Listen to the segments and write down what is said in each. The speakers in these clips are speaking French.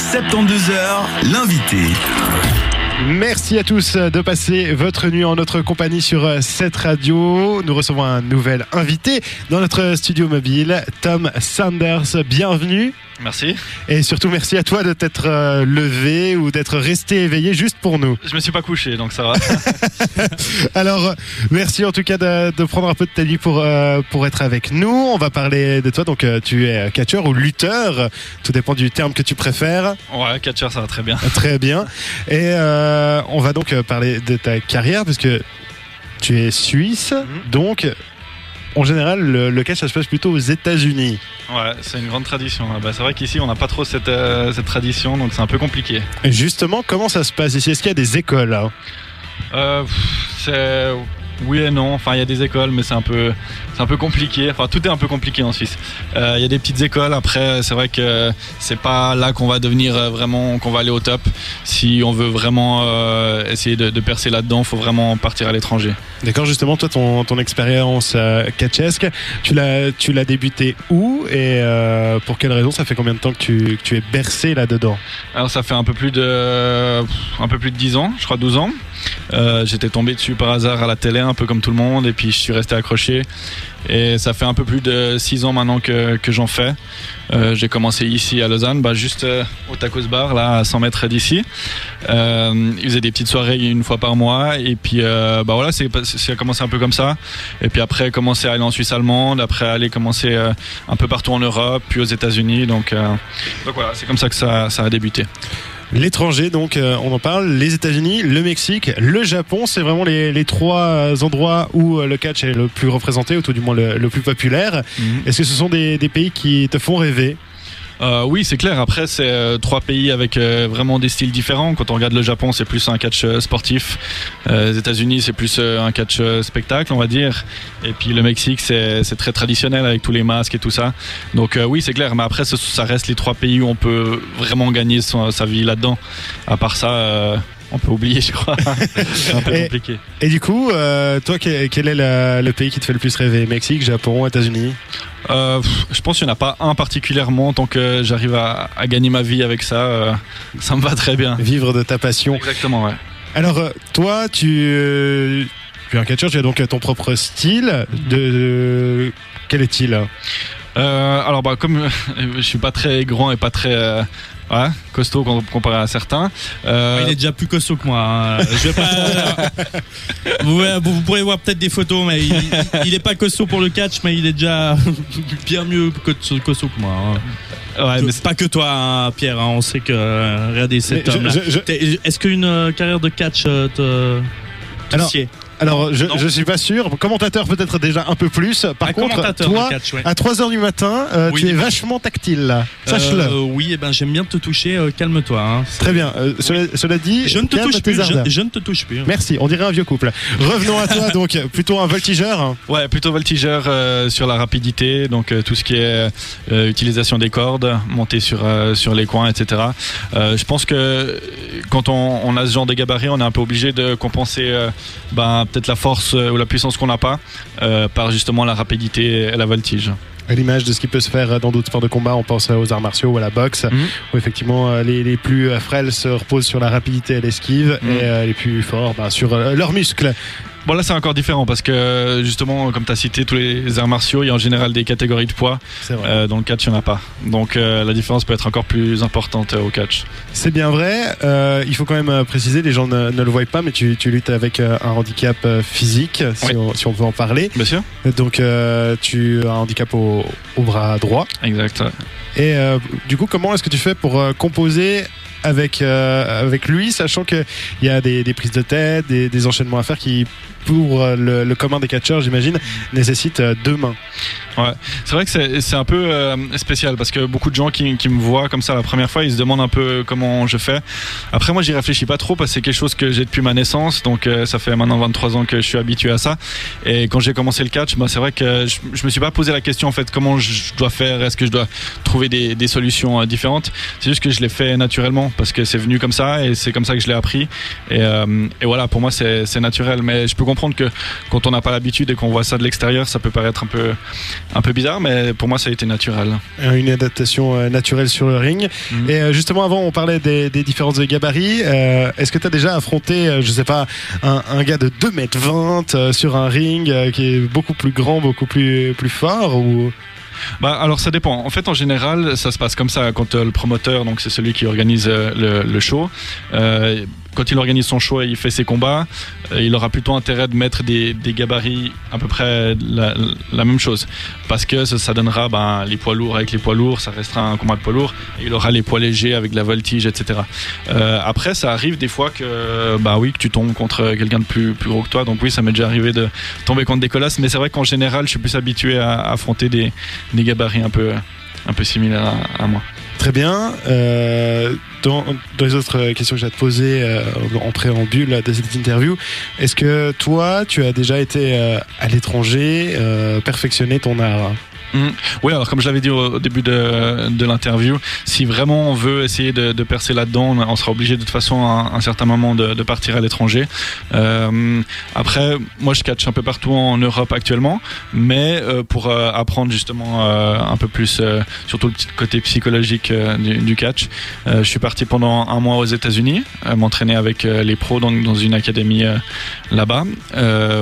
72 heures, l'invité. Merci à tous de passer votre nuit en notre compagnie sur euh, cette radio. Nous recevons un nouvel invité dans notre studio mobile, Tom Sanders. Bienvenue. Merci. Et surtout, merci à toi de t'être euh, levé ou d'être resté éveillé juste pour nous. Je me suis pas couché, donc ça va. Alors, merci en tout cas de, de, prendre un peu de ta vie pour, euh, pour être avec nous. On va parler de toi. Donc, euh, tu es catcheur ou lutteur. Tout dépend du terme que tu préfères. Ouais, catcheur, ça va très bien. Très bien. Et on va donc parler de ta carrière, puisque tu es suisse. -hmm. Donc, en général, le, le, catch, ça se passe plutôt aux États-Unis. Ouais, c'est une grande tradition. Bah, c'est vrai qu'ici, on n'a pas trop cette, euh, cette tradition, donc c'est un peu compliqué. Et justement, comment ça se passe ici? Est-ce qu'il y a des écoles hein euh, C'est oui et non. Enfin, il y a des écoles, mais c'est un peu, c'est un peu compliqué. Enfin, tout est un peu compliqué en Suisse. Euh, il y a des petites écoles. Après, c'est vrai que c'est pas là qu'on va devenir vraiment, qu'on va aller au top. Si on veut vraiment euh, essayer de, de percer là-dedans, faut vraiment partir à l'étranger. D'accord. Justement, toi, ton, ton expérience euh, catchesque, tu l'as, tu l'as débuté où et euh, pour quelle raison? Ça fait combien de temps que tu, que tu es bercé là-dedans Alors, ça fait un peu plus de, un peu plus de 10 ans, je crois 12 ans. Euh, j'étais tombé dessus par hasard à la télé, un peu comme tout le monde, et puis je suis resté accroché. Et ça fait un peu plus de 6 ans maintenant que, j'en fais. Euh, j'ai commencé ici à Lausanne, bah, juste euh, au Tacos Bar, là, à 100 mètres d'ici. Ils faisaient des petites soirées une fois par mois, et puis bah voilà, c'est, ça a commencé un peu comme ça. Et puis après, commencer à aller en Suisse allemande, après aller commencer un peu partout en Europe, puis aux États-Unis. Donc, voilà, c'est comme ça que ça a débuté. L'étranger, donc euh, on en parle, les États-Unis, le Mexique, le Japon, c'est vraiment les, les, trois endroits où le catch est le plus représenté, ou tout du moins le, le plus populaire. -hmm. Est-ce que ce sont des, des, pays qui te font rêver? Euh, oui, c'est clair. Après, c'est euh, trois pays avec euh, vraiment des styles différents. Quand on regarde le Japon, c'est plus un catch sportif. les États-Unis, c'est plus un catch spectacle, on va dire. Et puis le Mexique, c'est très traditionnel avec tous les masques et tout ça. Donc oui, c'est clair. Mais après, ça, reste les trois pays où on peut vraiment gagner sa vie là-dedans. À part ça on peut oublier, je crois. c'est un peu et, compliqué. Et du coup, euh, toi, quel, quel est la, le pays qui te fait le plus rêver? Mexique, Japon, États-Unis? Euh, Je pense qu'il n'y en a pas un particulièrement. Tant que j'arrive à, à, gagner ma vie avec ça, euh, ça me va très bien. Vivre de ta passion. Exactement, ouais. Alors, toi, tu, tu es un catcheur, tu as donc ton propre style. De, de quel est-il? Euh, alors bah comme je suis pas très grand et pas très euh, ouais, costaud comparé à certains. Euh... Il est déjà plus costaud que moi. Hein. Je vais pas... vous, vous, pourrez voir peut-être des photos, mais il, il, est pas costaud pour le catch, mais il est déjà bien mieux costaud que moi. Hein. Ouais, mais c'est pas que toi, hein, Pierre. on sait que regardez cet homme. Est-ce qu'une euh, carrière de catch te, te Alors, sied? Alors, je, je suis pas sûr. Commentateur peut-être déjà un peu plus. Par un contre, toi, catch, ouais. à 3 heures du matin, euh, oui, tu es vachement tactile. Sache-le. Euh, oui, et ben j'aime bien te toucher. Euh, calme-toi. Hein. Très bien. Cela, cela, dit, je ne te touche plus. Je, je, ne te touche plus. Hein. Merci. On dirait un vieux couple. Revenons à toi. Donc, plutôt un voltigeur. Ouais, plutôt voltigeur sur la rapidité. Donc, tout ce qui est utilisation des cordes, monter sur sur les coins, etc. je pense que quand on, on, a ce genre de gabarit, on est un peu obligé de compenser. ben, peut-être la force ou la puissance qu'on n'a pas euh, par justement la rapidité et la voltige à l'image de ce qui peut se faire dans d'autres sports de combat, on pense aux arts martiaux ou à la boxe, mmh. où effectivement les, les, plus frêles se reposent sur la rapidité et l'esquive, mmh. et euh, les plus forts bah, sur euh, leurs muscles. Bon là c'est encore différent parce que justement comme tu as cité tous les arts martiaux il y a en général des catégories de poids. Euh, dans le catch il n'y en a pas. Donc euh, la différence peut être encore plus importante euh, au catch. C'est bien vrai. Il faut quand même préciser les gens ne, ne le voient pas mais tu, tu luttes avec un handicap physique si, oui. on, si, on, veut en parler. Bien sûr. Donc tu as un handicap au, au bras droit. Exact et du coup comment est-ce que tu fais pour composer avec, euh, avec lui, sachant qu'il y a des, des, prises de tête, des, des, enchaînements à faire qui, pour le, le commun des catcheurs, j'imagine, nécessitent deux mains. Ouais, c'est vrai que c'est un peu euh, spécial parce que beaucoup de gens qui, qui, me voient comme ça la première fois, ils se demandent un peu comment je fais. Après, moi, j'y réfléchis pas trop parce que c'est quelque chose que j'ai depuis ma naissance, donc euh, ça fait maintenant 23 ans que je suis habitué à ça. Et quand j'ai commencé le catch, bah, c'est vrai que je, je, me suis pas posé la question en fait comment je dois faire, est-ce que je dois trouver des, des solutions euh, différentes? C'est juste que je l'ai fait naturellement parce que c'est venu comme ça et c'est comme ça que je l'ai appris. Et, euh, et, voilà, pour moi, c'est naturel. Mais je peux comprendre que quand on n'a pas l'habitude et qu'on voit ça de l'extérieur, ça peut paraître un peu, un peu bizarre, mais pour moi, ça a été naturel. Euh, Une adaptation euh, naturelle sur le ring. Mhm. Et euh, justement, avant, on parlait des, des différences de gabarits. Euh, Est-ce que tu as déjà affronté, je sais pas, un, un gars de 2 mètres 20 euh, sur un ring qui est beaucoup plus grand, beaucoup plus, plus fort ou... Bah, alors ça dépend. En fait, en général, ça se passe comme ça quand euh, le promoteur, donc c'est celui qui organise euh, le, le show, euh, quand il organise son show et il fait ses combats, euh, il aura plutôt intérêt de mettre des, gabarits à peu près la, même chose, parce que ça, donnera ben, les poids lourds avec les poids lourds, ça restera un combat de poids lourds, et il aura les poids légers avec la voltige, etc. Euh, après, ça arrive des fois que bah oui que tu tombes contre quelqu'un de plus gros que toi, donc oui, ça m'est déjà arrivé de tomber contre des colosses, mais c'est vrai qu'en général, je suis plus habitué à, affronter des gabarits un peu, un peu similaires à moi. Très bien. Euh, dans, les autres questions que j'ai à te poser euh, en préambule de cette interview, est-ce que toi, tu as déjà été euh, à l'étranger, perfectionner ton art? Oui, alors comme je l'avais dit au, début de, de l'interview, si vraiment on veut essayer de, percer là-dedans, on, sera obligé de toute façon à un certain moment de, partir à l'étranger. Euh, après, moi je catch un peu partout en Europe actuellement, mais euh, pour euh, apprendre justement un peu plus, surtout le petit côté psychologique du, catch, je suis parti pendant un mois aux États-Unis, m'entraîner avec les pros donc dans une académie là-bas,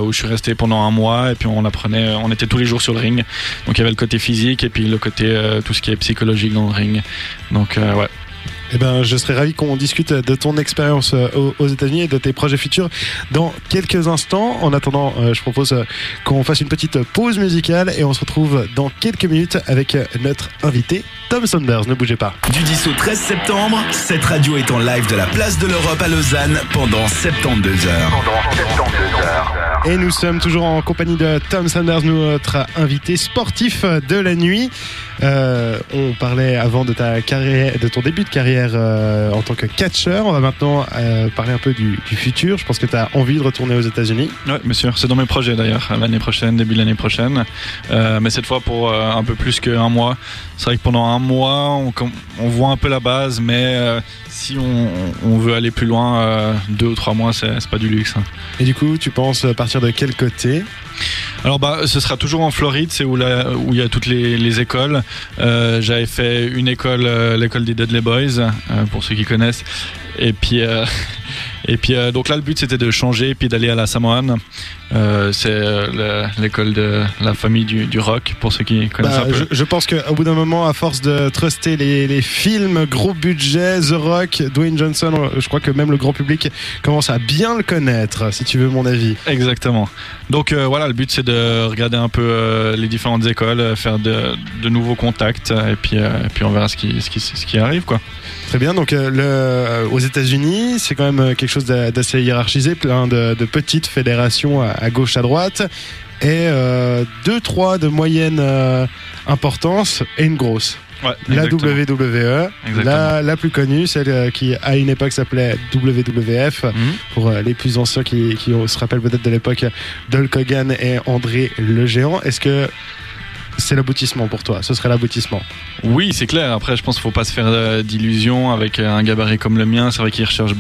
où je suis resté pendant un mois et puis on apprenait, on était tous les jours sur le ring. Donc il y avait côté physique et puis le côté euh, tout ce qui est psychologique dans le ring. Donc euh, ouais. Eh ben, je serais ravi qu'on discute de ton expérience euh, aux, États-Unis et de tes projets futurs dans quelques instants. En attendant, euh, je propose qu'on fasse une petite pause musicale et on se retrouve dans quelques minutes avec notre invité Tom Saunders. Ne bougez pas. Du 10 au 13 septembre, cette radio est en live de la place de l'Europe à Lausanne pendant 72 heures. Et nous sommes toujours en compagnie de Tom Sanders, notre invité sportif de la nuit. Euh, on parlait avant de ta carrière, de ton début de carrière euh, en tant que catcheur. On va maintenant euh, parler un peu du, du futur. Je pense que tu as envie de retourner aux États-Unis. Ouais, bien sûr, c'est dans mes projets d'ailleurs, l'année prochaine, début de l'année prochaine. Mais cette fois pour un peu plus qu'un mois. C'est vrai que pendant un mois, on, voit un peu la base, mais si on, on veut aller plus loin, deux ou trois mois, c'est c'est pas du luxe. hein. Et du coup, tu penses partir de quel côté Alors bah, ce sera toujours en Floride, c'est où, la- où il y a toutes les, les écoles. Euh, J'avais fait une école, euh, l'école des Dudley Boys, euh, pour ceux qui connaissent. Et puis, et puis euh, donc là, le but c'était de changer et puis d'aller à la Samoan. Euh, c'est euh, le- l'école de la famille du, du rock, pour ceux qui connaissent Bah, un peu. je, je pense qu'au bout d'un moment, à force de truster les, les films, gros budget, The Rock, Dwayne Johnson, je crois que même le grand public commence à bien le connaître, si tu veux mon avis. Exactement. Donc voilà, le but c'est de regarder un peu les différentes écoles, faire de, de nouveaux contacts et puis, et puis on verra ce qui, ce qui, ce qui arrive quoi. Très bien. Donc, euh, le, euh, aux États-Unis, c'est quand même euh, quelque chose d'a- d'assez hiérarchisé, plein de, de petites fédérations à, à gauche, à droite, et euh, deux, trois de moyenne importance et une grosse. Ouais, La. WWE, la, la plus connue, celle qui à une époque s'appelait WWF, Mhm. pour les plus anciens qui, qui se rappellent peut-être de l'époque d'Hulk Hogan et André le Géant. Est-ce que c'est l'aboutissement pour toi Ce serait l'aboutissement Oui, c'est clair. Après, je pense qu'il faut pas se faire euh, d'illusions avec euh, un gabarit comme le mien. C'est vrai qu'il recherche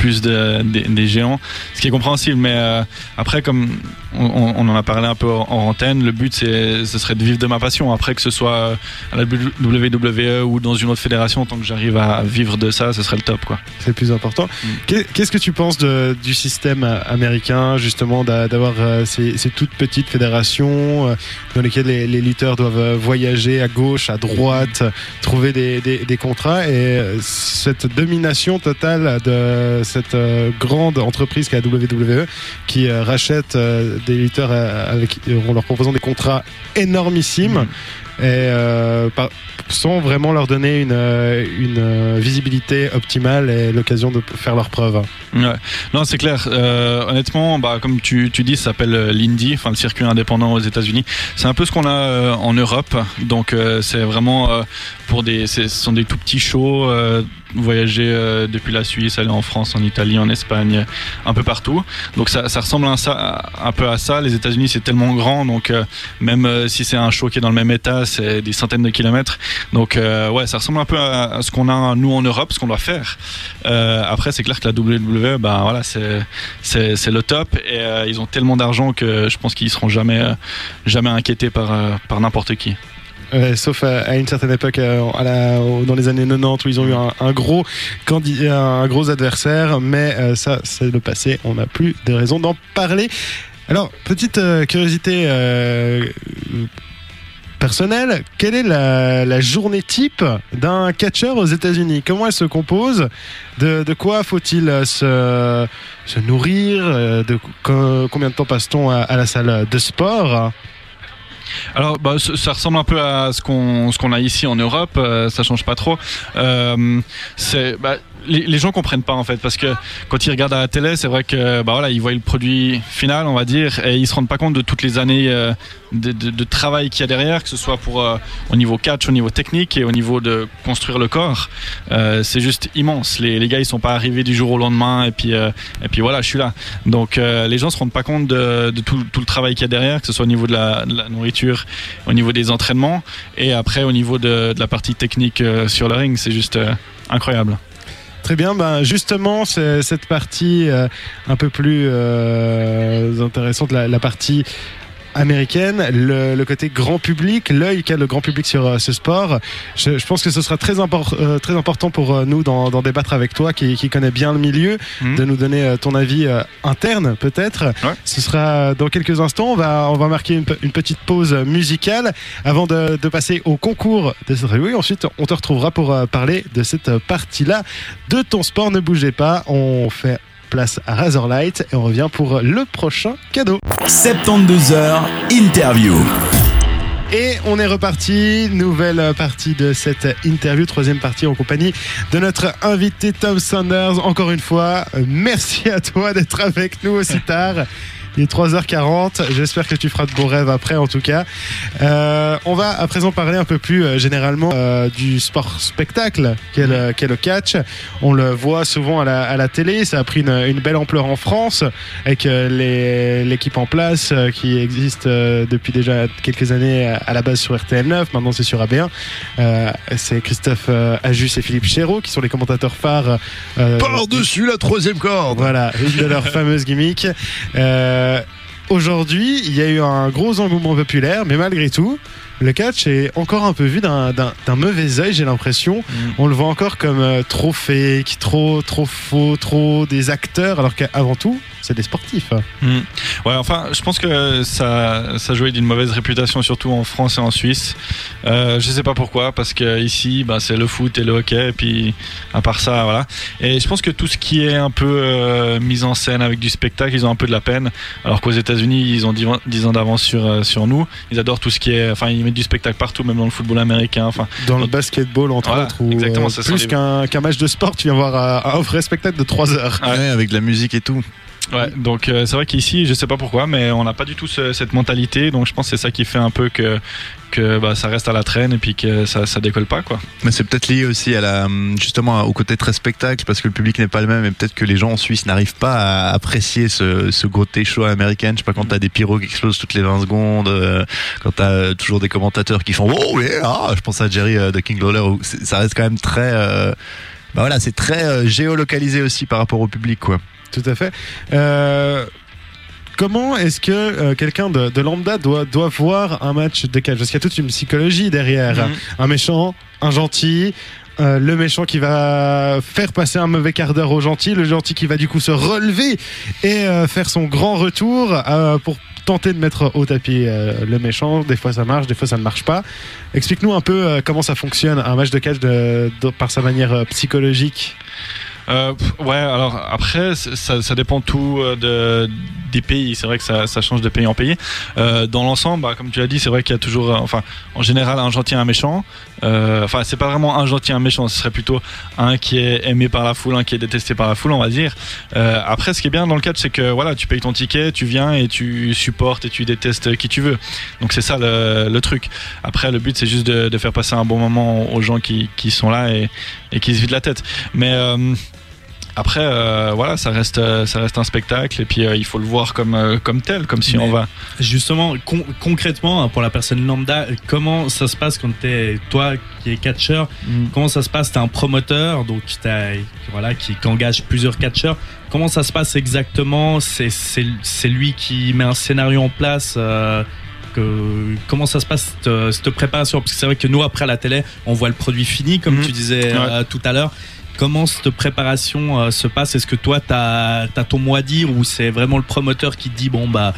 plus de- des- des géants, ce qui est compréhensible. Mais euh, après, comme on, en a parlé un peu en en antenne, le but c'est, ce serait de vivre de ma passion. Après que ce soit à la WWE ou dans une autre fédération, tant que j'arrive à vivre de ça, ce serait le top, quoi. C'est le plus important. Mm. Qu'est- Qu'est-ce que tu penses de- du système euh, américain, justement, d'a- d'avoir euh, ces, ces toutes petites fédérations dans lesquelles les, les lutteurs doivent voyager à gauche, à droite, trouver des, des- des contrats et cette domination totale de cette euh, grande entreprise qu'est la WWE qui euh, rachète euh, des lutteurs avec, en leur proposant des contrats énormissimes et euh, par- sans vraiment leur donner une, une visibilité optimale et l'occasion de faire leurs preuves. Ouais. Non, c'est clair. Euh, honnêtement, bah, comme tu, tu dis, ça s'appelle l'Indy, enfin le circuit indépendant aux États-Unis. C'est un peu ce qu'on a euh, en Europe. Donc, c'est vraiment pour des, ce sont des tout petits shows. Voyager euh, depuis la Suisse, aller en France, en Italie, en Espagne, un peu partout. Donc ça, ça ressemble un peu à ça. Les États-Unis c'est tellement grand, donc euh, même euh, si c'est un show qui est dans le même état, c'est des centaines de kilomètres. Donc ouais, ça ressemble un peu à, ce qu'on a nous en Europe, ce qu'on doit faire. après, c'est clair que la WWE, ben voilà, c'est c'est le top et ils ont tellement d'argent que je pense qu'ils seront jamais jamais inquiétés par par n'importe qui. Sauf à, une certaine époque, à dans les années 90, où ils ont eu un, gros un gros adversaire, mais ça, c'est le passé. On n'a plus de raison d'en parler. Alors, petite euh, curiosité euh, personnelle, quelle est la, journée type d'un catcheur aux États-Unis? Comment elle se compose? De, quoi faut-il se, nourrir? De, Combien de temps passe-t-on à, la salle de sport? Alors, bah, ça ressemble un peu à ce qu'on a ici en Europe. Euh, ça change pas trop. c'est bah, les, les, gens comprennent pas en fait parce que quand ils regardent à la télé, c'est vrai que bah voilà, ils voient le produit final, on va dire, et ils se rendent pas compte de toutes les années euh, de, travail qu'il y a derrière, que ce soit pour euh, au niveau catch, au niveau technique et au niveau de construire le corps. Euh, c'est juste immense. Les, les, gars, ils sont pas arrivés du jour au lendemain et puis et puis voilà, je suis là. Donc les gens se rendent pas compte de, tout, tout, le travail qu'il y a derrière, que ce soit au niveau de la, de la, nourriture, au niveau des entraînements et après au niveau de, la partie technique sur le ring. C'est juste incroyable. Très bien, ben justement, c'est cette partie euh, un peu plus euh, intéressante, la partie américaine, le, côté grand public, l'œil qu'a le grand public sur euh, ce sport. Je, pense que ce sera très, euh, très important pour euh, nous d'en débattre avec toi, qui, qui connais bien le milieu, mhm. de nous donner ton avis interne peut-être. Ce sera dans quelques instants. On va, on va marquer une, petite pause musicale avant de, passer au concours de cette revue. Ensuite, on te retrouvera pour parler de cette partie-là de ton sport. Ne bougez pas. On fait place à Razorlight et on revient pour le prochain cadeau. 72 heures interview. Et on est reparti, nouvelle partie de cette interview, troisième partie en compagnie de notre invité Tom Sanders. Encore une fois, merci à toi d'être avec nous aussi tard. Il est 3h40. J'espère que tu feras de beaux rêves après, en tout cas. Euh, on va à présent parler un peu plus euh, généralement euh, du sport spectacle qu'est le, le, catch. On le voit souvent à la, à la télé. Ça a pris une, une, belle ampleur en France avec l'équipe en place qui existe depuis déjà quelques années à la base sur RTL9. Maintenant, c'est sur AB1. c'est Christophe Ajus et Philippe Chéreau qui sont les commentateurs phares. Par-dessus la troisième corde. Voilà, une de leurs fameuses gimmicks. Euh, aujourd'hui, il y a eu un gros engouement populaire, mais malgré tout, le catch est encore un peu vu d'un mauvais oeil, j'ai l'impression. Mm. On le voit encore comme euh, trop fake, trop, trop faux, trop des acteurs, alors qu'avant tout, c'est des sportifs. Mm. Ouais, enfin, je pense que ça, ça jouait d'une mauvaise réputation, surtout en France et en Suisse. Euh, je sais pas pourquoi, parce que ici, bah, c'est le foot et le hockey, et puis à part ça, voilà. Et je pense que tout ce qui est un peu euh, mise en scène avec du spectacle, ils ont un peu de la peine, alors qu'aux États-Unis, ils ont 10 ans d'avance sur, euh, sur nous. Ils adorent tout ce qui est, enfin, ils du spectacle partout, même dans le football américain. Enfin, dans le basketball, entre autres. exactement, euh, plus qu'un match de sport, tu viens voir un, vrai spectacle de 3 heures. Ouais, avec de la musique et tout. Ouais, donc euh, c'est vrai qu'ici, je sais pas pourquoi, mais on n'a pas du tout cette mentalité. Donc je pense que c'est ça qui fait un peu que que bah, ça reste à la traîne et puis que ça, ça décolle pas quoi. Mais c'est peut-être lié aussi à la justement au côté très spectacle parce que le public n'est pas le même et peut-être que les gens en Suisse n'arrivent pas à apprécier ce, ce côté show américain. Je sais pas quand t'as des pyros qui explosent toutes les 20 secondes, euh, quand t'as euh, toujours des commentateurs qui font oh yeah, ah, je pense à Jerry de King Lawler ça reste quand même très bah voilà c'est très géolocalisé aussi par rapport au public quoi. Tout à fait. Euh, comment est-ce que euh, quelqu'un de, lambda doit, doit voir un match de catch Parce qu'il y a toute une psychologie derrière. Mhm. Un méchant, un gentil, euh, le méchant qui va faire passer un mauvais quart d'heure au gentil, le gentil qui va du coup se relever et faire son grand retour pour tenter de mettre au tapis le méchant. Des fois ça marche, des fois ça ne marche pas. Explique-nous un peu comment ça fonctionne un match de catch par sa manière psychologique. Euh, ouais, alors après, ça, dépend tout euh, de, des pays. C'est vrai que ça, change de pays en pays. Euh, dans l'ensemble, bah, comme tu l'as dit, c'est vrai qu'il y a toujours, euh, enfin, en général, un gentil et un méchant. Euh, enfin, c'est pas vraiment un gentil et un méchant. Ce serait plutôt un qui est aimé par la foule, un qui est détesté par la foule, on va dire. Euh, après, ce qui est bien dans le catch, c'est que voilà, tu payes ton ticket, tu viens et tu supportes et tu détestes qui tu veux. Donc c'est ça le, truc. Après, le but, c'est juste de, faire passer un bon moment aux gens qui, sont là et, et qui se vident la tête. Mais Après, euh, voilà, ça reste, euh, ça reste un spectacle et puis euh, il faut le voir comme, euh, comme tel, comme si Mais- on va. Justement, con- concrètement, hein, pour la personne lambda, comment ça se passe quand t'es toi qui es catcheur Comment ça se passe? T'es un promoteur, donc t'as, voilà, qui, qui engage plusieurs catcheurs. Comment ça se passe exactement? C'est c'est c'est lui qui met un scénario en place. euh, que, comment ça se passe cette, cette préparation? Parce que c'est vrai que nous après à la télé, on voit le produit fini, comme Mhm. tu disais euh, tout à l'heure. Comment cette préparation euh, se passe? Est-ce que toi, tu as, ton mot à dire ou c'est vraiment le promoteur qui te dit, bon, bah,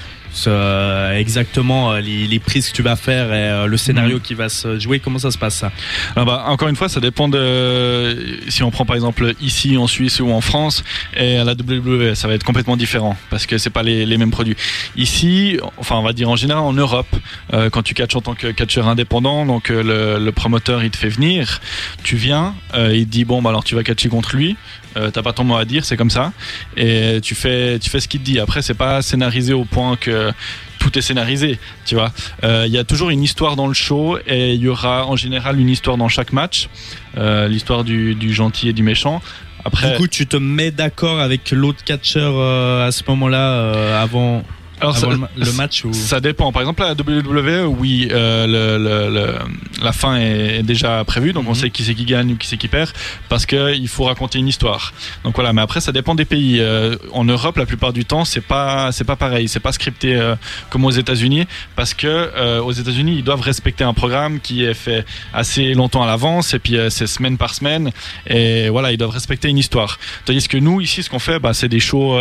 euh, exactement euh, les, les prises que tu vas faire et euh, le scénario qui va se jouer Comment ça se passe ça? Ah bah, encore une fois, ça dépend de si on prend par exemple ici en Suisse ou en France et à la WWE, ça va être complètement différent parce que c'est pas les, les mêmes produits. Ici, enfin on va dire en général en Europe, euh, quand tu catches en tant que catcheur indépendant, donc euh, le, le promoteur il te fait venir, tu viens, euh, il te dit bon bah alors tu vas catcher contre lui. Euh, t'as pas ton mot à dire, c'est comme ça, et tu fais, tu fais ce qu'il te dit. Après, c'est pas scénarisé au point que tout est scénarisé, tu vois. Euh, Il y a toujours une histoire dans le show et il y aura en général une histoire dans chaque match, euh, l'histoire du, gentil et du méchant. Après, Du coup, tu te mets d'accord avec l'autre catcheur à ce moment-là avant, alors ça, le, ma- le match ou... ça dépend. Par exemple, à la WWE, oui, euh, le, le- le- la fin est, déjà prévue, donc on Mhm. sait qui c'est qui gagne ou qui c'est qui perd, parce que il faut raconter une histoire. Donc voilà. Mais après, ça dépend des pays. Euh, en Europe, la plupart du temps, c'est pas c'est pas pareil. C'est pas scripté euh, comme aux États-Unis, parce que aux États-Unis, ils doivent respecter un programme qui est fait assez longtemps à l'avance, et puis c'est semaine par semaine, et voilà, ils doivent respecter une histoire. Tandis que nous, ici, ce qu'on fait, bah, c'est des shows.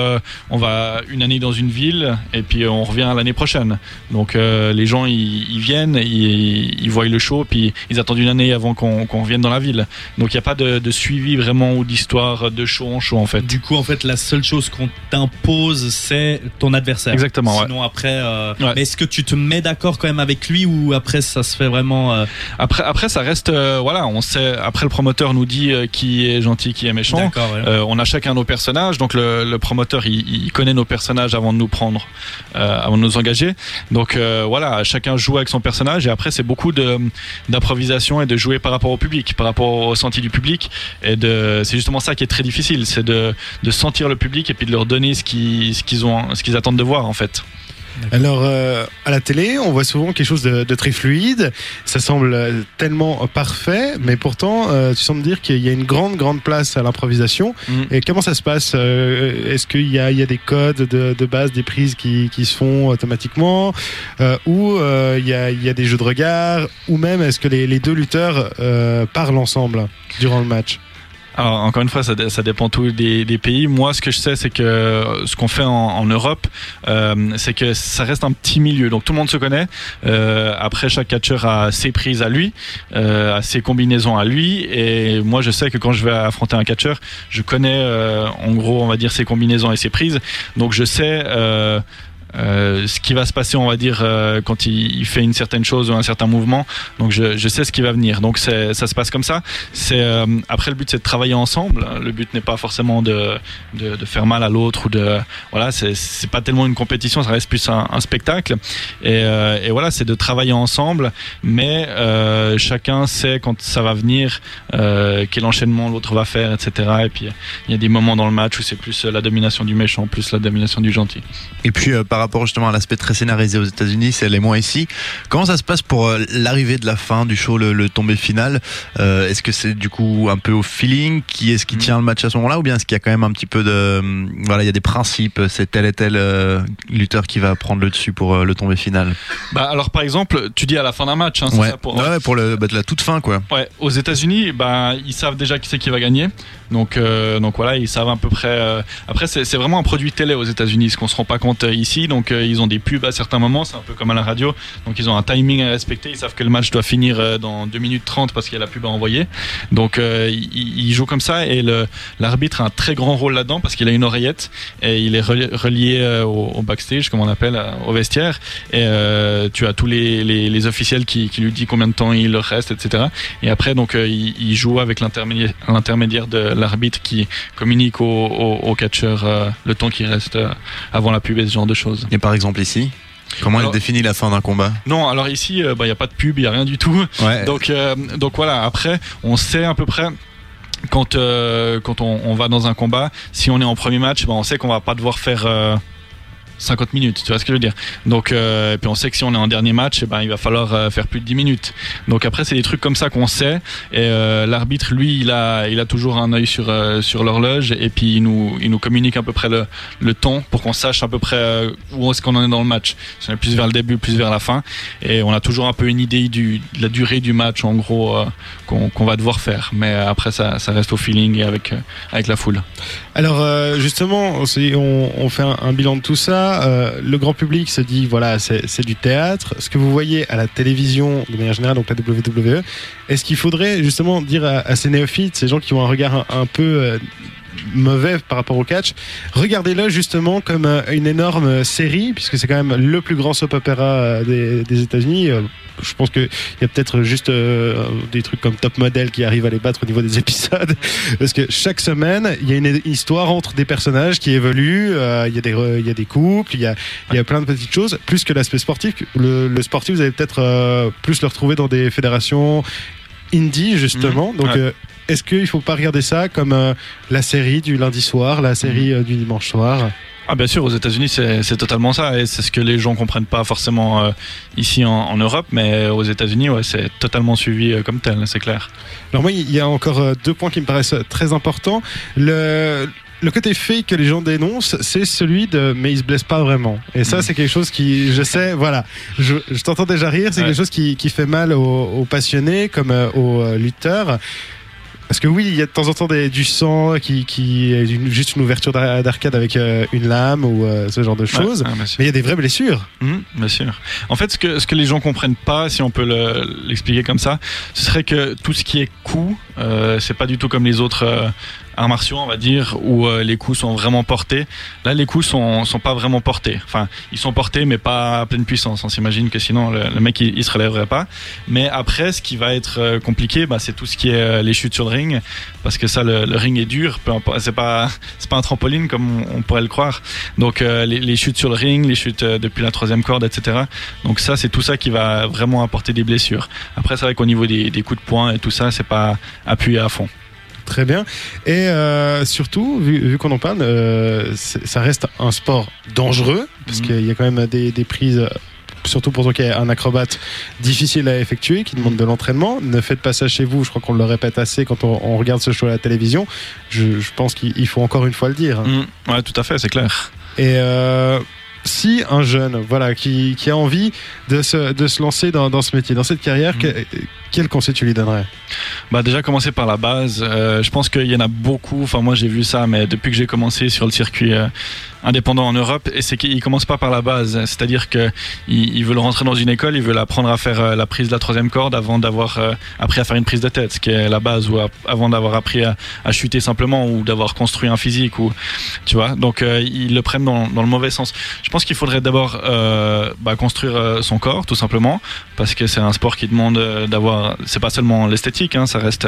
on va une année dans une ville, et puis on revient l'année prochaine. Donc euh, les gens ils, ils viennent, ils, ils voient le show, puis ils attendent une année avant qu'on qu'on revienne dans la ville. Donc il n'y a pas de, de suivi vraiment ou d'histoire de show en show en fait. Du coup, en fait, la seule chose qu'on t'impose, c'est ton adversaire. Exactement, ouais. Sinon, après, euh, Ouais. mais est-ce que tu te mets d'accord quand même avec lui ou après ça se fait vraiment euh, Après après ça reste voilà, on sait après le promoteur nous dit qui est gentil, qui est méchant. ouais. On a chacun nos personnages, donc le, le promoteur il, il connaît nos personnages avant de nous prendre, avant de nous engager. Donc euh, voilà, chacun joue avec son personnage et après c'est beaucoup d'improvisation et de jouer par rapport au public, par rapport au ressenti du public. Et c'est justement ça qui est très difficile, c'est de, de sentir le public et puis de leur donner ce ce qu'ils ont, ce qu'ils attendent de voir en fait. Alors, euh, à la télé, on voit souvent quelque chose de, de très fluide. Ça semble euh, tellement parfait, mais pourtant, euh, tu sembles dire qu'il y a une grande, grande place à l'improvisation. Mhm. Et comment ça se passe euh, Est-ce qu'il y a, il y a des codes de, de base, des prises qui, qui se font automatiquement euh, Ou euh, il, y a, il y a des jeux de regard Ou même, est-ce que les, les deux lutteurs euh, parlent ensemble durant le match? Encore une fois, ça, dé- ça dépend tout des, pays. Moi, ce que je sais, c'est que euh, ce qu'on fait en, Europe, euh, c'est que ça reste un petit milieu. Donc tout le monde se connaît. Euh, après, chaque catcheur a ses prises à lui, a ses combinaisons à lui. Et moi, je sais que quand je vais affronter un catcheur, je connais en gros, on va dire, ses combinaisons et ses prises. Donc je sais. Euh, ce qui va se passer, on va dire, euh, quand il, fait une certaine chose ou un certain mouvement. Donc je, sais ce qui va venir. Donc ça se passe comme ça. Euh, après le but c'est de travailler ensemble. Le but n'est pas forcément de, de, faire mal à l'autre ou de voilà. C'est pas tellement une compétition, ça reste plus un, spectacle. Et, et voilà, c'est de travailler ensemble, mais chacun sait quand ça va venir, quel enchaînement l'autre va faire, etc. Et puis il y a des moments dans le match où c'est plus la domination du méchant, plus la domination du gentil. Et puis par rapport justement à l'aspect très scénarisé aux États-Unis, c'est les moins ici. Comment ça se passe pour euh, l'arrivée de la fin du show, le, le tombé final? Euh, Est-ce que c'est du coup un peu au feeling? Qui est-ce qui Mm. tient le match à ce moment-là? Ou bien est-ce qu'il y a quand même un petit peu de voilà, il y a des principes C'est tel et tel euh, lutteur qui va prendre le dessus pour euh, le tombé final? Bah alors par exemple, tu dis à la fin d'un match, hein, Ouais. ça pour ouais, pour le bah, de la toute fin quoi. Ouais, aux États-Unis, bah, ils savent déjà qui c'est qui va gagner. Donc, euh, donc voilà, ils savent à peu près. euh, Après, c'est vraiment un produit télé aux États-Unis, ce qu'on se rend pas compte euh, ici. Donc, ils ont des pubs à certains moments, c'est un peu comme à la radio. Donc, ils ont un timing à respecter. Ils savent que le match doit finir dans 2 minutes 30 parce qu'il y a la pub à envoyer. Donc, ils, ils jouent comme ça et l'arbitre a un très grand rôle là-dedans parce qu'il a une oreillette et il est relié, au, backstage, comme on appelle, au vestiaire. Et tu as tous les, les, officiels qui, qui lui disent combien de temps il leur reste, etc. Et après, donc, euh, il, il joue avec l'intermédiaire de l'arbitre qui communique au, au, au catcheur euh, le temps qui reste euh, avant la pub et ce genre de choses. Et par exemple ici, comment Alors- il définit la fin d'un combat? Non, alors ici, euh, bah, il n'y a pas de pub, il n'y a rien du tout. Ouais. Donc, donc voilà, après, on sait à peu près. quand quand on, on va dans un combat, si on est en premier match, ben on sait qu'on va pas devoir faire 50 minutes, tu vois ce que je veux dire. Donc, euh, et puis on sait que si on est en dernier match, eh ben, il va falloir euh, faire plus de 10 minutes. Donc après, c'est des trucs comme ça qu'on sait. Et euh, l'arbitre, lui, il a, il a toujours un œil sur, euh, sur l'horloge et puis il nous, il nous communique à peu près le, le temps pour qu'on sache à peu près euh, où est-ce qu'on en est dans le match. Si on est plus vers le début, plus vers la fin. Et on a toujours un peu une idée du, de la durée du match, en gros, euh, qu'on qu'on va devoir faire. Mais après, ça, ça reste au feeling et avec, avec la foule. Alors justement, on, on fait un bilan de tout ça. Euh, le grand public se dit voilà, c'est du théâtre. Ce que vous voyez à la télévision de manière générale, donc la WWE, est-ce qu'il faudrait justement dire à, ces néophytes, ces gens qui ont un regard un, un peu euh, mauvais par rapport au catch, regardez-le justement comme euh, une énorme euh, série, puisque c'est quand même le plus grand soap opéra euh, des, des États-Unis. Je pense qu'il y a peut-être juste des trucs comme Top Model qui arrivent à les battre au niveau des épisodes. Parce que chaque semaine, il y a une histoire entre des personnages qui évoluent, il, y a des, re- il y a des couples, il y a, il y a plein de petites choses, plus que l'aspect sportif. Le, le sportif, vous allez peut-être plus le retrouver dans des fédérations indie, justement. Donc, Ouais. euh, est-ce qu'il ne faut pas regarder ça comme euh, la série du lundi soir, la série euh, du dimanche soir? Ah bien sûr, aux États-Unis c'est totalement ça et c'est ce que les gens comprennent pas forcément euh, ici en, en Europe, mais aux États-Unis ouais, c'est totalement suivi euh, comme tel, c'est clair. Alors moi, il y a encore deux points qui me paraissent très importants. Le, le côté fake que les gens dénoncent, c'est celui de mais il se blesse pas vraiment. Et ça, Mhm. c'est quelque chose qui, je sais, voilà, je, je t'entends déjà rire, c'est Ouais. quelque chose qui, qui fait mal aux, aux passionnés comme aux lutteurs. Parce que oui, il y a de temps en temps des, du sang qui, qui est une- juste une ouverture d'ar- d'arcade avec euh, une lame ou euh, ce genre de choses. Ouais, ouais, bien sûr. Mais il y a des vraies blessures. Mhm, bien sûr. En fait, ce que, ce que les gens comprennent pas, si on peut le- l'expliquer comme ça, ce serait que tout ce qui est coup, euh, c'est pas du tout comme les autres euh, arts martiaux, on va dire, où euh, les coups sont vraiment portés. Là, les coups sont, sont pas vraiment portés. Enfin, ils sont portés, mais pas à pleine puissance. On s'imagine que sinon, le, mec, il, il se relèverait pas. Mais après, ce qui va être euh, compliqué, bah, c'est tout ce qui est euh, les chutes sur le ring, parce que ça, le, ring est dur. C'est pas, pas un trampoline comme on, pourrait le croire. Donc, les, chutes sur le ring, les chutes depuis la troisième corde, etc. Donc ça, c'est tout ça qui va vraiment apporter des blessures. Après, c'est vrai qu'au niveau des, des coups de poing et tout ça, c'est pas appuyé à fond. Très bien. Et euh, surtout, vu, vu qu'on en parle, euh, ça reste un sport dangereux, parce Mhm. qu'il y a quand même des, des prises, surtout pour toi qui est un acrobate, difficiles à effectuer, qui demandent de l'entraînement. Ne faites pas ça chez vous, je crois qu'on le répète assez quand on, on regarde ce show à la télévision. Je, je pense qu'il il faut encore une fois le dire. Mm. Ouais, tout à fait, c'est clair. Et euh, si un jeune voilà, qui, qui a envie de se, de se lancer dans, dans ce métier, dans cette carrière, que- quel conseil tu lui donnerais? Bah déjà commencer par la base. Euh, je pense qu'il y en a beaucoup. Enfin moi j'ai vu ça, mais depuis que j'ai commencé sur le circuit euh, indépendant en Europe, et c'est qu'ils commencent pas par la base. C'est-à-dire que ils, veulent rentrer dans une école, ils veulent apprendre à faire euh, la prise de la troisième corde avant d'avoir euh, appris à faire une prise de tête, ce qui est la base, ou avant d'avoir appris à, chuter simplement ou d'avoir construit un physique ou tu vois. Donc euh, ils le prennent dans, le mauvais sens. Je pense qu'il faudrait d'abord bah, construire son corps tout simplement parce que c'est un sport qui demande d'avoir c'est pas seulement l'esthétique hein, ça reste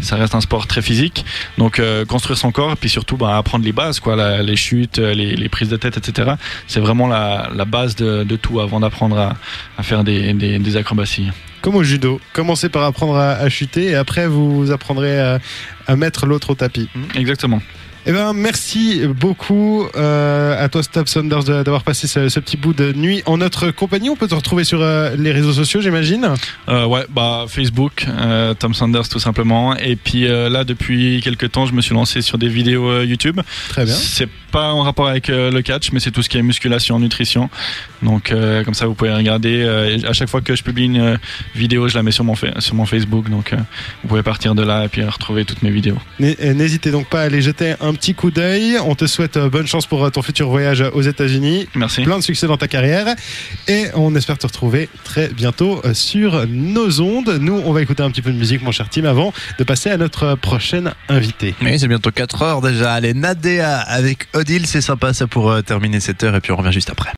ça reste un sport très physique donc construire son corps et puis surtout bah, apprendre les bases quoi les chutes les, les prises de tête etc c'est vraiment la, la base de, de tout avant d'apprendre à, à faire des, des, des acrobaties. Comme au judo, commencez par apprendre à, à chuter et après vous apprendrez à, à mettre l'autre au tapis. exactement Eh ben, merci beaucoup euh, à toi, Stop Saunders, de- d'avoir passé ce, ce petit bout de nuit en notre compagnie. On peut te retrouver sur euh, les réseaux sociaux, j'imagine. Euh, ouais, bah Facebook, Tom Sanders tout simplement. Et puis là, depuis quelques temps, je me suis lancé sur des vidéos YouTube. Très bien. C'est pas en rapport avec le catch, mais c'est tout ce qui est musculation, nutrition. Donc comme ça, vous pouvez regarder. à chaque fois que je publie une vidéo, je la mets sur mon sur mon Facebook. Donc vous pouvez partir de là et puis retrouver toutes mes vidéos. N'hé- N'hésitez donc pas à aller jeter un petit coup d'œil. On te souhaite euh, bonne chance pour euh, ton futur voyage aux États-Unis. Merci. Plein de succès dans ta carrière. Et on espère te retrouver très bientôt euh, sur nos ondes. Nous, on va écouter un petit peu de musique, mon cher Tim, avant de passer à notre prochaine invité. Oui, c'est bientôt 4 heures déjà. Allez, Nadea avec Odile, c'est sympa ça pour terminer cette heure et puis on revient juste après.